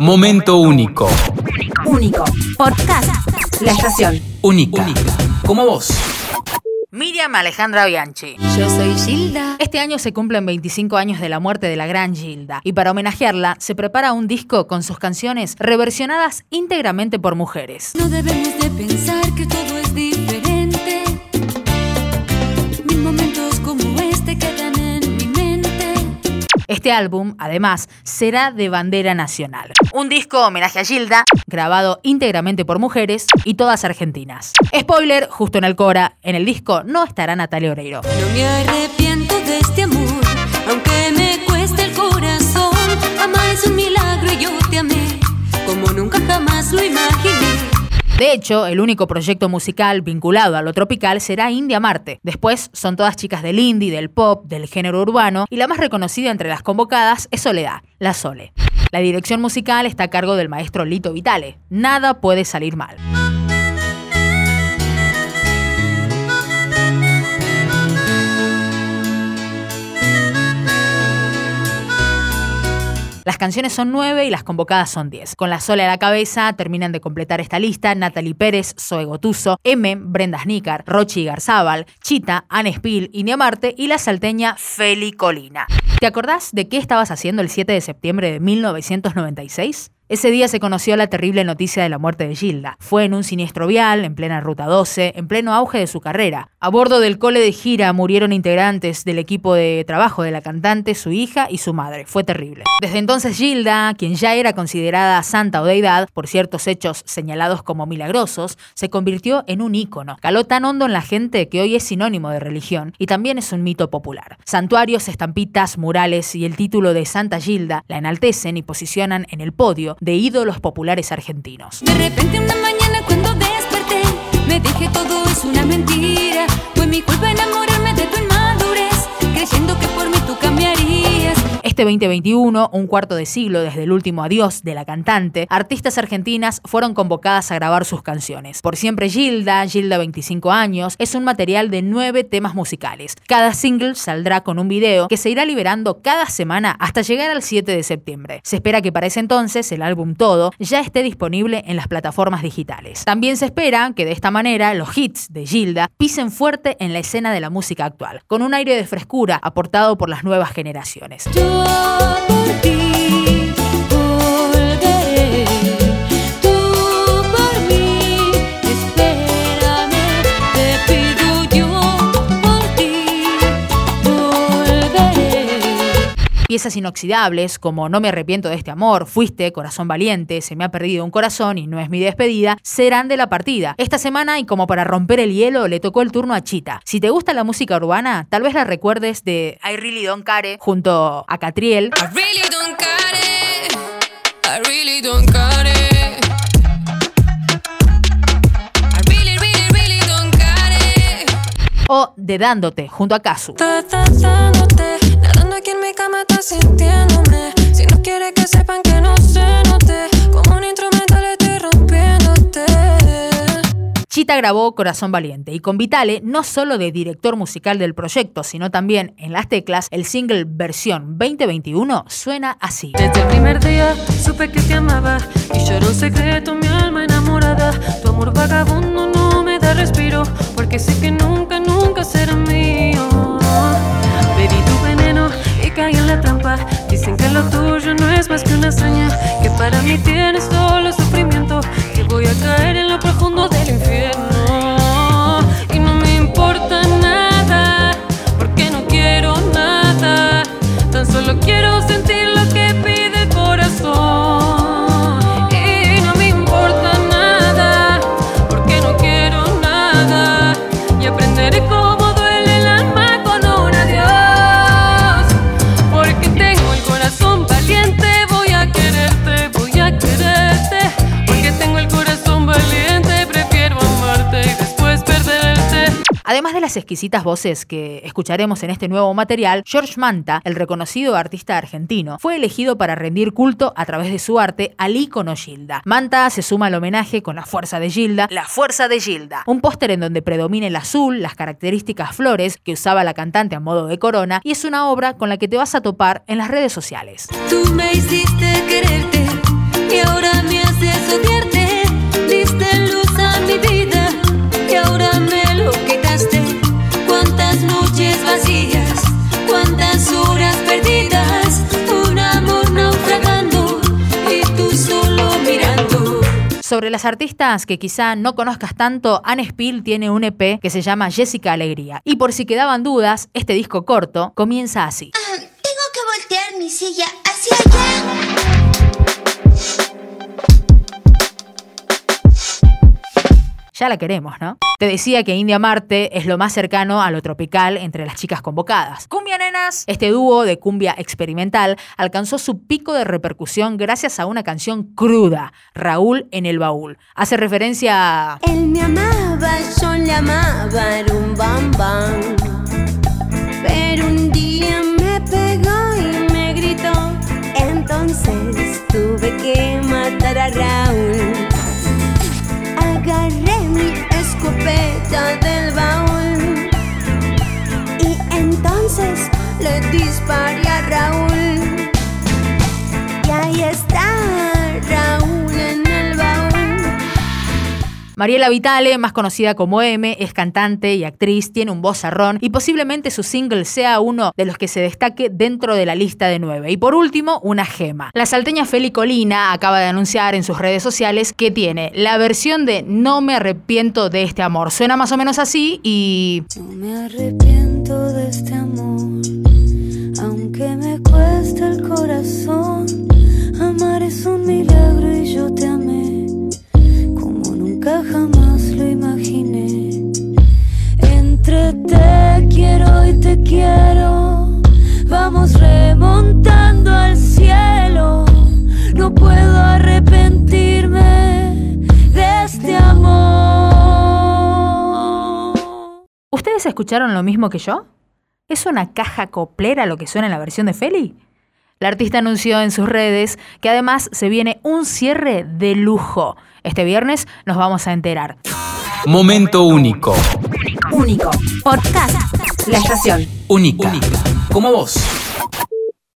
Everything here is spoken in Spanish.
Momento único. Único. Podcast. La estación. Única. Como vos. Miriam Alejandra Bianchi. Yo soy Gilda. Este año se cumplen 25 años de la muerte de la gran Gilda y para homenajearla se prepara un disco con sus canciones reversionadas íntegramente por mujeres. No debemos de pensar que todo es Este álbum, además, será de bandera nacional. Un disco homenaje a Gilda, grabado íntegramente por mujeres y todas argentinas. Spoiler, justo en el Cora, en el disco no estará Natalia Oreiro. De hecho, el único proyecto musical vinculado a lo tropical será India Marte. Después son todas chicas del indie, del pop, del género urbano y la más reconocida entre las convocadas es Soledad, la Sole. La dirección musical está a cargo del maestro Lito Vitale. Nada puede salir mal. Las canciones son nueve y las convocadas son diez. Con la sola a la cabeza terminan de completar esta lista Natalie Pérez, Zoe Gotuso, M, Brenda Snicker, Rochi Garzábal, Chita, Anne Spill, India Marte y la salteña Feli Colina. ¿Te acordás de qué estabas haciendo el 7 de septiembre de 1996? Ese día se conoció la terrible noticia de la muerte de Gilda. Fue en un siniestro vial, en plena ruta 12, en pleno auge de su carrera. A bordo del cole de gira murieron integrantes del equipo de trabajo de la cantante, su hija y su madre. Fue terrible. Desde entonces Gilda, quien ya era considerada santa o deidad por ciertos hechos señalados como milagrosos, se convirtió en un ícono. Caló tan hondo en la gente que hoy es sinónimo de religión y también es un mito popular. Santuarios, estampitas, murales y el título de Santa Gilda la enaltecen y posicionan en el podio de ídolos populares argentinos. De repente una mañana cuando desperté, me dije todo es una mentira. Fue mi culpa enamorarme de tu inmadurez, creyendo que por mí tú cambiarías. Este 2021, un cuarto de siglo desde el último adiós de la cantante, artistas argentinas fueron convocadas a grabar sus canciones. Por siempre Gilda, Gilda 25 años, es un material de nueve temas musicales. Cada single saldrá con un video que se irá liberando cada semana hasta llegar al 7 de septiembre. Se espera que para ese entonces el álbum todo ya esté disponible en las plataformas digitales. También se espera que de esta manera los hits de Gilda pisen fuerte en la escena de la música actual, con un aire de frescura aportado por las nuevas generaciones. Yo por Piezas inoxidables como No me arrepiento de este amor, Fuiste, Corazón Valiente, Se me ha perdido un corazón y No es mi despedida, serán de la partida. Esta semana y como para romper el hielo le tocó el turno a Chita. Si te gusta la música urbana, tal vez la recuerdes de I Really Don't Care junto a Catriel I really don't it. I really don't it. o de Dándote junto a Kazu. Estás aquí en mi cama, estás sintiéndome. Si no quieres que sepan que no se note, como un instrumental estoy rompiéndote. Chita grabó Corazón Valiente y con Vitale, no solo de director musical del proyecto, sino también en las teclas, el single versión 2021 suena así. Desde el primer día supe que te amaba y lloró un secreto mi alma enamorada. Tu amor vagabundo no me da respiro porque sé que nunca, nunca será mío. Bebí tu veneno y caí en la las exquisitas voces que escucharemos en este nuevo material, George Manta, el reconocido artista argentino, fue elegido para rendir culto a través de su arte al ícono Gilda. Manta se suma al homenaje con la fuerza de Gilda, la fuerza de Gilda, un póster en donde predomina el azul, las características flores que usaba la cantante a modo de corona, y es una obra con la que te vas a topar en las redes sociales. Tú me hiciste quererte, Sobre las artistas que quizá no conozcas tanto, Anne Spill tiene un EP que se llama Jessica Alegría. Y por si quedaban dudas, este disco corto comienza así. Ah, tengo que voltear mi silla hacia allá. Ya la queremos, ¿no? Te decía que India Marte es lo más cercano a lo tropical entre las chicas convocadas. Cumbia Nenas. Este dúo de cumbia experimental alcanzó su pico de repercusión gracias a una canción cruda, Raúl en el baúl. Hace referencia a... Él me amaba, yo le amaba, era un bam bam. Pero un día me pegó y me gritó. Entonces tuve que matar a Raúl. Mariela Vitale, más conocida como M, es cantante y actriz, tiene un vozarrón y posiblemente su single sea uno de los que se destaque dentro de la lista de nueve. Y por último, una gema. La salteña Feli Colina acaba de anunciar en sus redes sociales que tiene la versión de No me arrepiento de este amor. Suena más o menos así y... No me arrepiento de este amor, aunque me cueste el corazón. Amar es un milagro escucharon lo mismo que yo? ¿Es una caja coplera lo que suena en la versión de Feli? La artista anunció en sus redes que además se viene un cierre de lujo. Este viernes nos vamos a enterar. Momento único. Único. Podcast. La estación. Única. Como vos.